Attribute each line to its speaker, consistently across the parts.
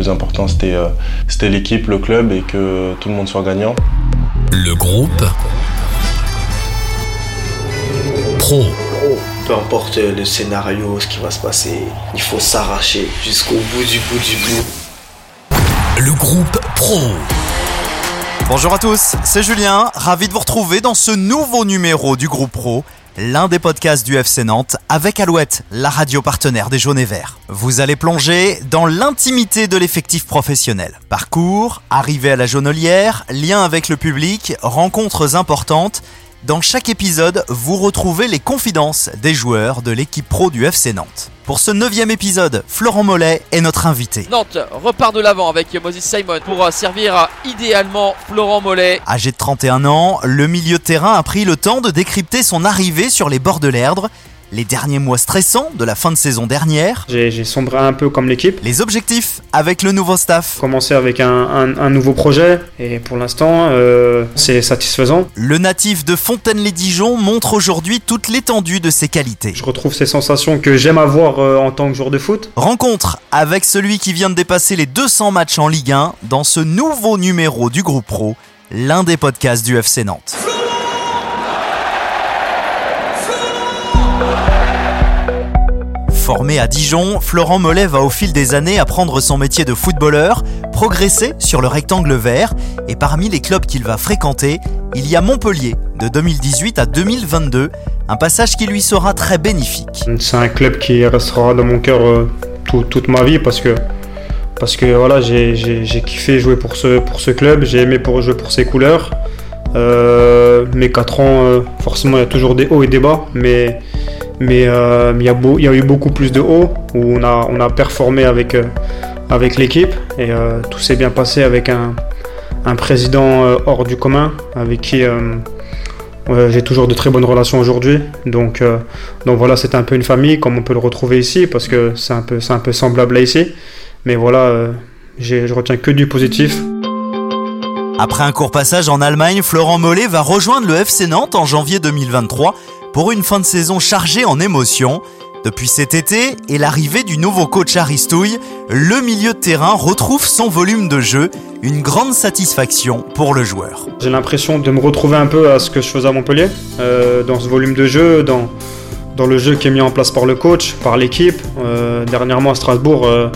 Speaker 1: plus important c'était c'était l'équipe, le club et que tout le monde soit gagnant.
Speaker 2: Le groupe Pro.
Speaker 3: Peu importe le scénario, ce qui va se passer, il faut s'arracher jusqu'au bout du bout du bout.
Speaker 2: Le groupe Pro.
Speaker 4: Bonjour à tous, c'est Julien, ravi de vous retrouver dans ce nouveau numéro du groupe Pro, l'un des podcasts du FC Nantes avec Alouette, la radio partenaire des Jaunes et Verts. Vous allez plonger dans l'intimité de l'effectif professionnel. Parcours, arrivée à la jaunelière, lien avec le public, rencontres importantes dans chaque épisode, vous retrouvez les confidences des joueurs de l'équipe pro du FC Nantes. Pour ce neuvième épisode, Florent Mollet est notre invité.
Speaker 5: Nantes repart de l'avant avec Moses Simon pour euh, servir idéalement Florent Mollet.
Speaker 4: Âgé de 31 ans, le milieu de terrain a pris le temps de décrypter son arrivée sur les bords de l'Erdre les derniers mois stressants de la fin de saison dernière.
Speaker 6: J'ai sombré un peu comme l'équipe.
Speaker 4: Les objectifs avec le nouveau staff.
Speaker 6: Commencer avec un, nouveau projet et pour l'instant euh, c'est satisfaisant.
Speaker 4: Le natif de Fontaine-les-Dijon montre aujourd'hui toute l'étendue de ses qualités.
Speaker 6: Je retrouve ces sensations que j'aime avoir euh, en tant que joueur de foot.
Speaker 4: Rencontre avec celui qui vient de dépasser les 200 matchs en Ligue 1 dans ce nouveau numéro du groupe pro, l'un des podcasts du FC Nantes. Formé à Dijon, Florent Mollet va au fil des années apprendre son métier de footballeur, progresser sur le rectangle vert, et parmi les clubs qu'il va fréquenter, il y a Montpellier, de 2018 à 2022, un passage qui lui sera très bénéfique.
Speaker 6: C'est un club qui restera dans mon cœur euh, toute ma vie parce que voilà, j'ai kiffé jouer pour ce, pour ce club, j'ai aimé pour jouer pour ses couleurs. Euh, mes 4 ans, euh, forcément, il y a toujours des hauts et des bas, mais mais euh, il, y a eu beaucoup plus de hauts où on a, on a performé avec, euh, avec l'équipe et euh, tout s'est bien passé avec un, un président hors du commun avec qui j'ai toujours de très bonnes relations aujourd'hui. Donc, donc voilà, c'est un peu une famille comme on peut le retrouver ici parce que c'est un un peu semblable à ici. Mais voilà, je retiens que du positif.
Speaker 4: Après un court passage en Allemagne, Florent Mollet va rejoindre le FC Nantes en janvier 2023 pour une fin de saison chargée en émotions. Depuis cet été et l'arrivée du nouveau coach Aristouille, le milieu de terrain retrouve son volume de jeu, une grande satisfaction pour le joueur.
Speaker 6: J'ai l'impression de me retrouver un peu à ce que je faisais à Montpellier, euh, dans ce volume de jeu, dans, le jeu qui est mis en place par le coach, par l'équipe. Euh, dernièrement à Strasbourg, euh,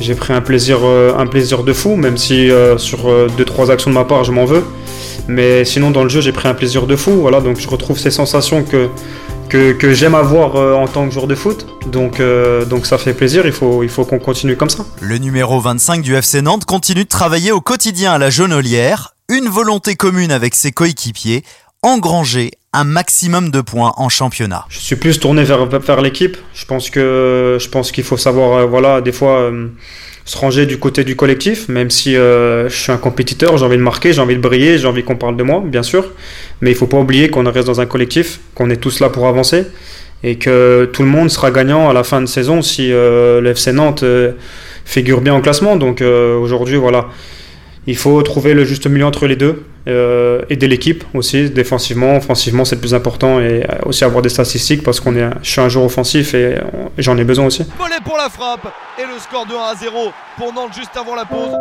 Speaker 6: j'ai pris un plaisir, un plaisir de fou, même si sur 2-3 actions de ma part je m'en veux. Mais sinon, dans le jeu, j'ai pris un plaisir de fou. Voilà, donc je retrouve ces sensations que, que, j'aime avoir euh, en tant que joueur de foot. Donc, euh, donc ça fait plaisir, il faut, il faut qu'on continue comme ça.
Speaker 4: Le numéro 25 du FC Nantes continue de travailler au quotidien à la Jaunelière. Une volonté commune avec ses coéquipiers, engranger un maximum de points en championnat.
Speaker 6: Je suis plus tourné vers, vers l'équipe. Je pense que je pense qu'il faut savoir, euh, voilà, des fois se ranger du côté du collectif, même si euh, je suis un compétiteur, j'ai envie de marquer, j'ai envie de briller, j'ai envie qu'on parle de moi, bien sûr. Mais il faut pas oublier qu'on reste dans un collectif, qu'on est tous là pour avancer et que tout le monde sera gagnant à la fin de saison si euh, le FC Nantes euh, figure bien en classement. Donc aujourd'hui, voilà, il faut trouver le juste milieu entre les deux, euh, aider l'équipe aussi, défensivement, offensivement, c'est le plus important, et aussi avoir des statistiques parce qu'on est, je suis un joueur offensif et j'en ai besoin aussi.
Speaker 7: Mollet pour la frappe et le score de 1 à 0 pour Nantes juste avant la pause.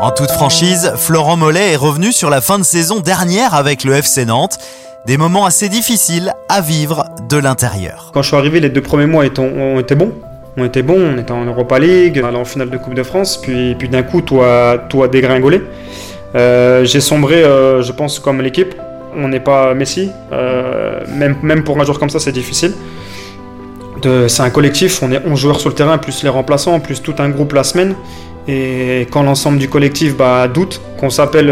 Speaker 4: En toute franchise, Florent Mollet est revenu sur la fin de saison dernière avec le FC Nantes. Des moments assez difficiles à vivre de l'intérieur.
Speaker 6: Quand je suis arrivé, les deux premiers mois ont été bons on était bon, on était en Europa League, on allait en finale de Coupe de France, puis, d'un coup, tout a, dégringolé. Euh, j'ai sombré, euh, je pense, comme l'équipe. On n'est pas Messi. Euh, même, même pour un joueur comme ça, c'est difficile. C'est un collectif, on est 11 joueurs sur le terrain, plus les remplaçants, plus tout un groupe la semaine. Et quand l'ensemble du collectif bah, doute, qu'on s'appelle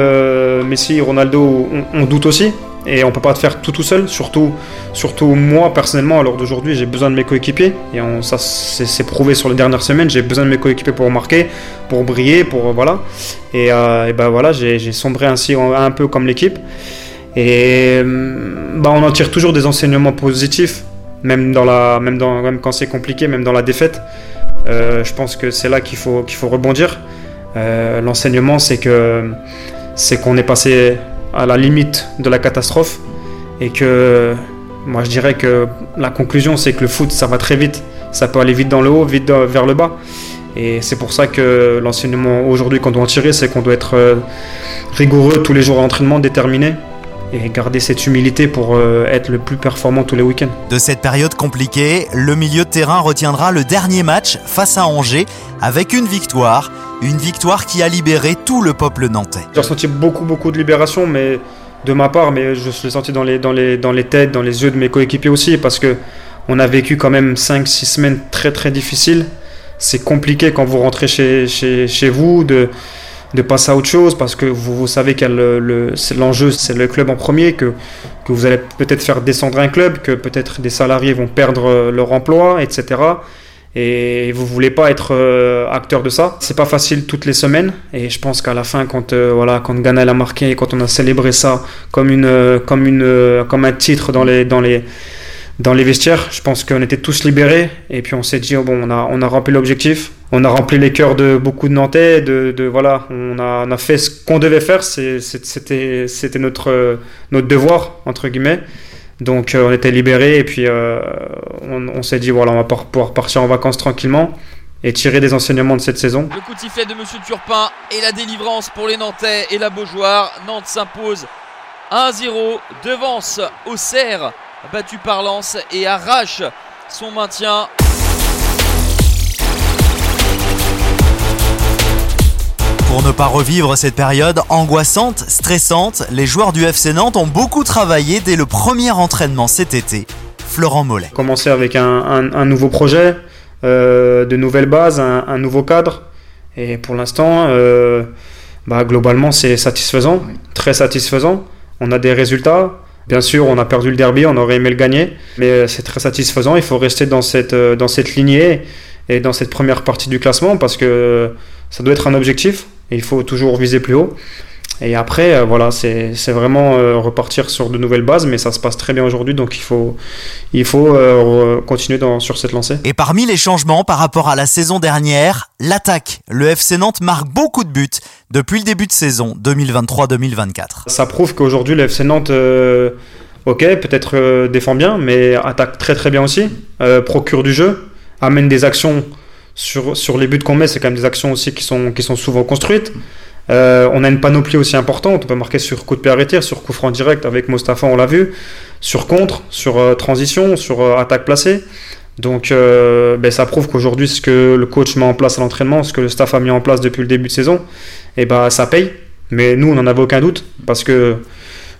Speaker 6: Messi, Ronaldo, on doute aussi. Et on peut pas te faire tout tout seul, surtout, surtout moi personnellement, alors d'aujourd'hui j'ai besoin de mes coéquipiers, et ça c'est prouvé sur les dernières semaines, j'ai besoin de mes coéquipiers pour marquer, pour briller, pour voilà. Et, euh, ben voilà, j'ai sombré ainsi un peu comme l'équipe. Et bah, on en tire toujours des enseignements positifs, même, dans la, même, quand c'est compliqué, même dans la défaite. Euh, je pense que c'est là qu'il faut, qu'il faut rebondir. Euh, l'enseignement, c'est que c'est qu'on est passé à la limite de la catastrophe. Et que moi je dirais que la conclusion c'est que le foot ça va très vite, ça peut aller vite dans le haut, vite vers le bas. Et c'est pour ça que l'enseignement aujourd'hui qu'on doit en tirer, c'est qu'on doit être euh, rigoureux tous les jours à l'entraînement, déterminé et garder cette humilité pour euh, être le plus performant tous les week-ends.
Speaker 4: De cette période compliquée, le milieu de terrain retiendra le dernier match face à Angers avec une victoire, une victoire qui a libéré tout le peuple nantais.
Speaker 6: J'ai ressenti beaucoup beaucoup de libération, mais de ma part, mais je l'ai senti dans les, dans, les, dans les têtes, dans les yeux de mes coéquipiers aussi, parce que on a vécu quand même 5-6 semaines très très difficiles. C'est compliqué quand vous rentrez chez, chez, chez vous de de passer à autre chose parce que vous, vous savez que l'enjeu c'est le club en premier, que, que vous allez peut-être faire descendre un club, que peut-être des salariés vont perdre leur emploi, etc. Et vous voulez pas être euh, acteur de ça? C'est pas facile toutes les semaines. Et je pense qu'à la fin, quand euh, voilà, quand Ghana l'a marqué, quand on a célébré ça comme une, comme une, comme un titre dans les, dans les dans les vestiaires. Je pense qu'on était tous libérés et puis on s'est dit oh bon, on a, on a rempli l'objectif, on a rempli les cœurs de beaucoup de Nantais. De voilà, on a, on a, fait ce qu'on devait faire. C'était, c'était notre, notre devoir entre guillemets. Donc euh, on était libérés et puis euh, on, s'est dit voilà, on va pouvoir partir en vacances tranquillement et tirer des enseignements de cette saison.
Speaker 5: Le coup de sifflet de Monsieur Turpin et la délivrance pour les Nantais et la Beaujoire. Nantes s'impose 1-0, devance Auxerre battu par Lens et arrache son maintien.
Speaker 4: Pour ne pas revivre cette période angoissante, stressante, les joueurs du FC Nantes ont beaucoup travaillé dès le premier entraînement cet été. Florent Mollet.
Speaker 6: Commencer avec un, nouveau projet, euh, de nouvelles bases, un, nouveau cadre. Et pour l'instant, euh, bah, globalement, c'est satisfaisant, très satisfaisant. On a des résultats. Bien sûr, on a perdu le derby, on aurait aimé le gagner, mais c'est très satisfaisant. Il faut rester dans cette, euh, dans cette lignée et dans cette première partie du classement parce que ça doit être un objectif et il faut toujours viser plus haut. Et après, euh, voilà, c'est vraiment euh, repartir sur de nouvelles bases, mais ça se passe très bien aujourd'hui, donc il faut, il faut euh, continuer dans, sur cette lancée.
Speaker 4: Et parmi les changements par rapport à la saison dernière, l'attaque. Le FC Nantes marque beaucoup de buts depuis le début de saison 2023-2024.
Speaker 6: Ça prouve qu'aujourd'hui, le FC Nantes, ok, peut-être défend bien, mais attaque très très bien aussi, procure du jeu, amène des actions sur, sur les buts qu'on met, c'est quand même des actions aussi qui sont, qui sont souvent construites. Euh, on a une panoplie aussi importante. On peut marquer sur coup de pied arrêté, sur coup franc direct avec Mostafa, on l'a vu, sur contre, sur euh, transition, sur euh, attaque placée. Donc ben, ça prouve qu'aujourd'hui, ce que le coach met en place à l'entraînement, ce que le staff a mis en place depuis le début de saison, eh ben, ça paye. Mais nous, on n'en avait aucun doute parce que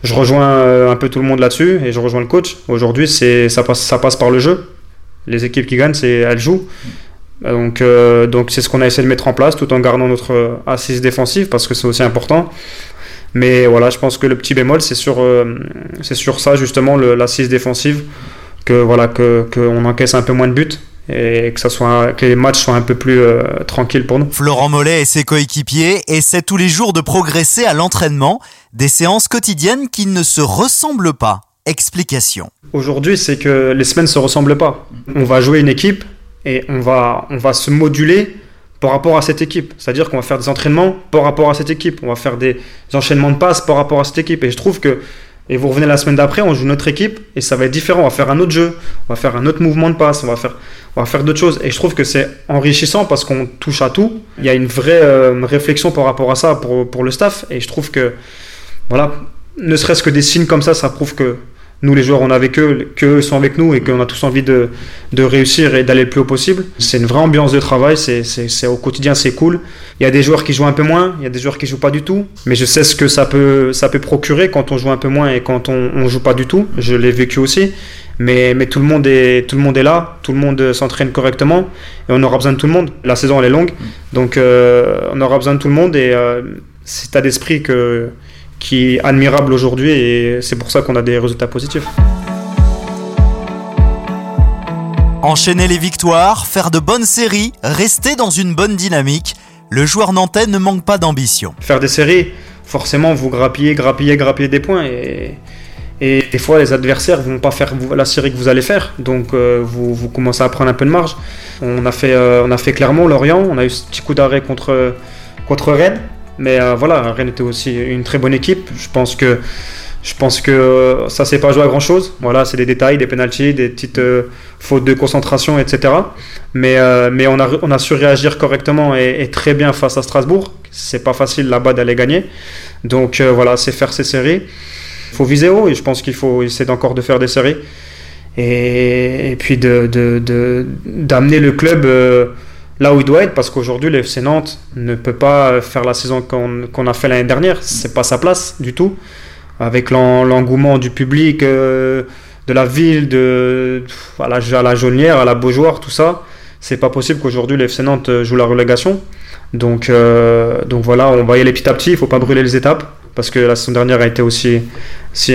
Speaker 6: je rejoins un peu tout le monde là-dessus et je rejoins le coach. Aujourd'hui, ça passe, ça passe par le jeu. Les équipes qui gagnent, elles jouent. Donc, euh, donc c'est ce qu'on a essayé de mettre en place tout en gardant notre assise défensive parce que c'est aussi important. Mais voilà, je pense que le petit bémol, c'est sur, euh, c'est sur ça justement, l'assise défensive, que voilà, que qu'on encaisse un peu moins de buts et que ça soit que les matchs soient un peu plus euh, tranquilles pour nous.
Speaker 4: Florent Mollet et ses coéquipiers essaient tous les jours de progresser à l'entraînement, des séances quotidiennes qui ne se ressemblent pas. Explication.
Speaker 6: Aujourd'hui, c'est que les semaines se ressemblent pas. On va jouer une équipe et on va, on va se moduler par rapport à cette équipe. C'est-à-dire qu'on va faire des entraînements par rapport à cette équipe. On va faire des enchaînements de passes par rapport à cette équipe. Et je trouve que, et vous revenez la semaine d'après, on joue notre équipe et ça va être différent. On va faire un autre jeu, on va faire un autre mouvement de passe, on va faire, faire d'autres choses. Et je trouve que c'est enrichissant parce qu'on touche à tout. Il y a une vraie euh, réflexion par rapport à ça pour, pour le staff. Et je trouve que, voilà, ne serait-ce que des signes comme ça, ça prouve que nous les joueurs on est avec eux, qu'eux sont avec nous et qu'on a tous envie de, de réussir et d'aller le plus haut possible. C'est une vraie ambiance de travail, c'est au quotidien c'est cool. Il y a des joueurs qui jouent un peu moins, il y a des joueurs qui jouent pas du tout, mais je sais ce que ça peut, ça peut procurer quand on joue un peu moins et quand on, on joue pas du tout. Je l'ai vécu aussi. Mais, mais, tout, le monde est, tout le monde est là, tout le monde s'entraîne correctement et on aura besoin de tout le monde. La saison elle est longue, donc euh, on aura besoin de tout le monde et euh, c'est état d'esprit que, qui est admirable aujourd'hui et c'est pour ça qu'on a des résultats positifs.
Speaker 4: Enchaîner les victoires, faire de bonnes séries, rester dans une bonne dynamique, le joueur nantais ne manque pas d'ambition.
Speaker 6: Faire des séries, forcément vous grappillez, grappillez, grappillez des points et, et des fois les adversaires ne vont pas faire la série que vous allez faire, donc euh, vous, vous, commencez à prendre un peu de marge. On a fait, euh, on a fait Clermont, Lorient, on a eu ce petit coup d'arrêt contre, contre Rennes. Mais euh, voilà, Rennes était aussi une très bonne équipe. Je pense que Je pense que ça s'est pas joué à grand chose. Voilà, c'est des détails, des pénalties, des petites euh, fautes de concentration, etc. Mais, euh, mais on, a, on a su réagir correctement et, très bien face à Strasbourg. C'est pas facile là-bas d'aller gagner. Donc euh, voilà, c'est faire ces séries. Il faut viser haut et je pense qu'il faut essayer encore de faire des séries. Et, puis d'amener de, de, le club euh, là où il doit être parce qu'aujourd'hui, le Nantes ne peut pas faire la saison qu'on a fait l'année dernière. C'est pas sa place du tout avec l'en- l'engouement du public, euh, de la ville, de, à, la, à Jaunière, à la Beaujoire, tout ça. C'est pas possible qu'aujourd'hui le Nantes joue la relégation. Donc, euh, donc voilà, on va y aller petit à petit, il faut pas brûler les étapes. Parce que la saison dernière a été aussi,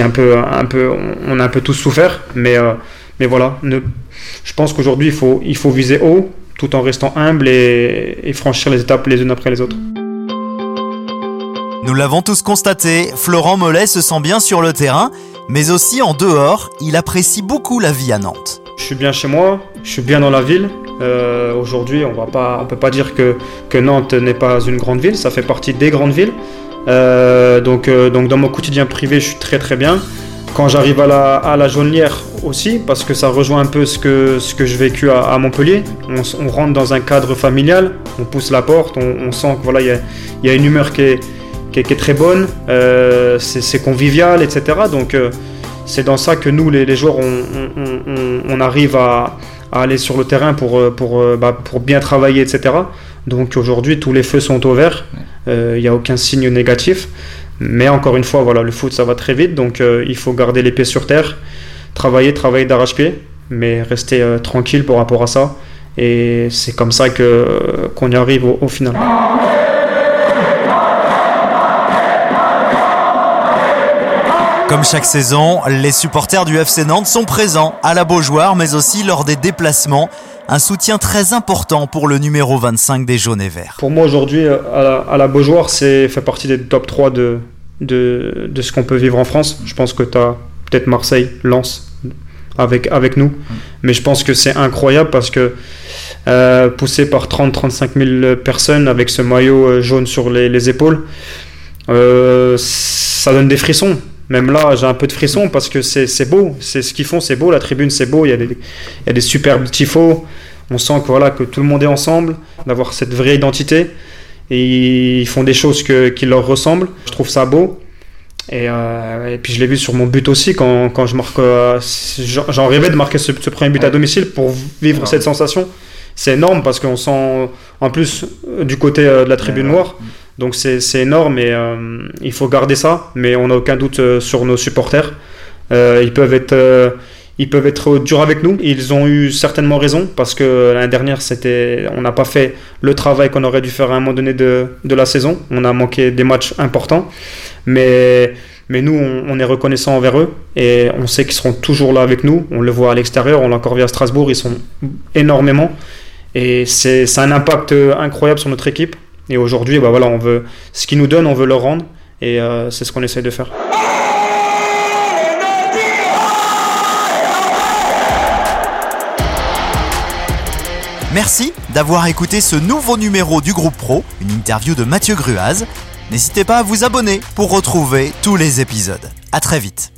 Speaker 6: un peu, un peu, on a un peu tous souffert. Mais, euh, mais voilà, je pense qu'aujourd'hui il faut, il faut viser haut tout en restant humble et, et franchir les étapes les unes après les autres.
Speaker 4: Nous l'avons tous constaté, Florent Mollet se sent bien sur le terrain, mais aussi en dehors, il apprécie beaucoup la vie à Nantes.
Speaker 6: Je suis bien chez moi, je suis bien dans la ville. Euh, Aujourd'hui, on on peut pas dire que, que Nantes n'est pas une grande ville, ça fait partie des grandes villes. Euh, donc, euh, donc dans mon quotidien privé, je suis très très bien. Quand j'arrive à la, à la jaunière aussi, parce que ça rejoint un peu ce que, ce que je vécu à, à Montpellier, on, rentre dans un cadre familial, on pousse la porte, on, on sent que voilà, il y a, il y a une humeur qui est, qui est, qui est très bonne, euh, c'est convivial, etc. Donc euh, c'est dans ça que nous, les, les joueurs, on, arrive à, à aller sur le terrain pour, euh, pour, euh, bah, pour bien travailler, etc. Donc aujourd'hui, tous les feux sont au vert. Euh, Il n'y a aucun signe négatif. Mais encore une fois, voilà, le foot, ça va très vite. Donc euh, il faut garder les pieds sur terre, travailler, travailler d'arrache-pied, mais rester euh, tranquille par rapport à ça. Et c'est comme ça que euh, qu'on y arrive au, au final.
Speaker 4: Comme chaque saison, les supporters du FC Nantes sont présents à la Beaujoire, mais aussi lors des déplacements. Un soutien très important pour le numéro 25 des jaunes et verts.
Speaker 6: Pour moi aujourd'hui, euh, à la, à la Beaujoire, c'est fait partie des top 3 de, de, de ce qu'on peut vivre en France. Je pense que tu as peut-être Marseille, Lens avec, avec nous. Mais je pense que c'est incroyable parce que euh, poussé par 30-35 000 personnes avec ce maillot euh, jaune sur les, les épaules, euh, ça donne des frissons. Même là, j'ai un peu de frissons parce que c'est c'est beau. C'est ce qu'ils font, c'est beau. La tribune, c'est beau. Il y, a des, il y a des superbes tifos. On sent que, voilà, que tout le monde est ensemble, d'avoir cette vraie identité. Et ils font des choses que, qui leur ressemblent. Je trouve ça beau. Et, euh, et puis je l'ai vu sur mon but aussi quand, quand je marque. euh, j'en rêvais de marquer ce, ce premier but à domicile pour vivre cette sensation. C'est énorme parce qu'on sent en plus euh, du côté de la tribune noire. Donc c'est énorme et il faut garder ça. Mais on n'a aucun doute sur nos supporters. Ils peuvent être. Euh, ils peuvent être durs avec nous. Ils ont eu certainement raison parce que l'année dernière, on n'a pas fait le travail qu'on aurait dû faire à un moment donné de, la saison. On a manqué des matchs importants. Mais, mais nous, on, est reconnaissant envers eux et on sait qu'ils seront toujours là avec nous. On le voit à l'extérieur, on l'a encore vu à Strasbourg, ils sont énormément. Et c'est un impact incroyable sur notre équipe. Et aujourd'hui, bah voilà, on veut, ce qu'ils nous donnent, on veut leur rendre. Et euh, c'est ce qu'on essaie de faire.
Speaker 4: Merci d'avoir écouté ce nouveau numéro du groupe Pro, une interview de Mathieu Gruaz. N'hésitez pas à vous abonner pour retrouver tous les épisodes. À très vite.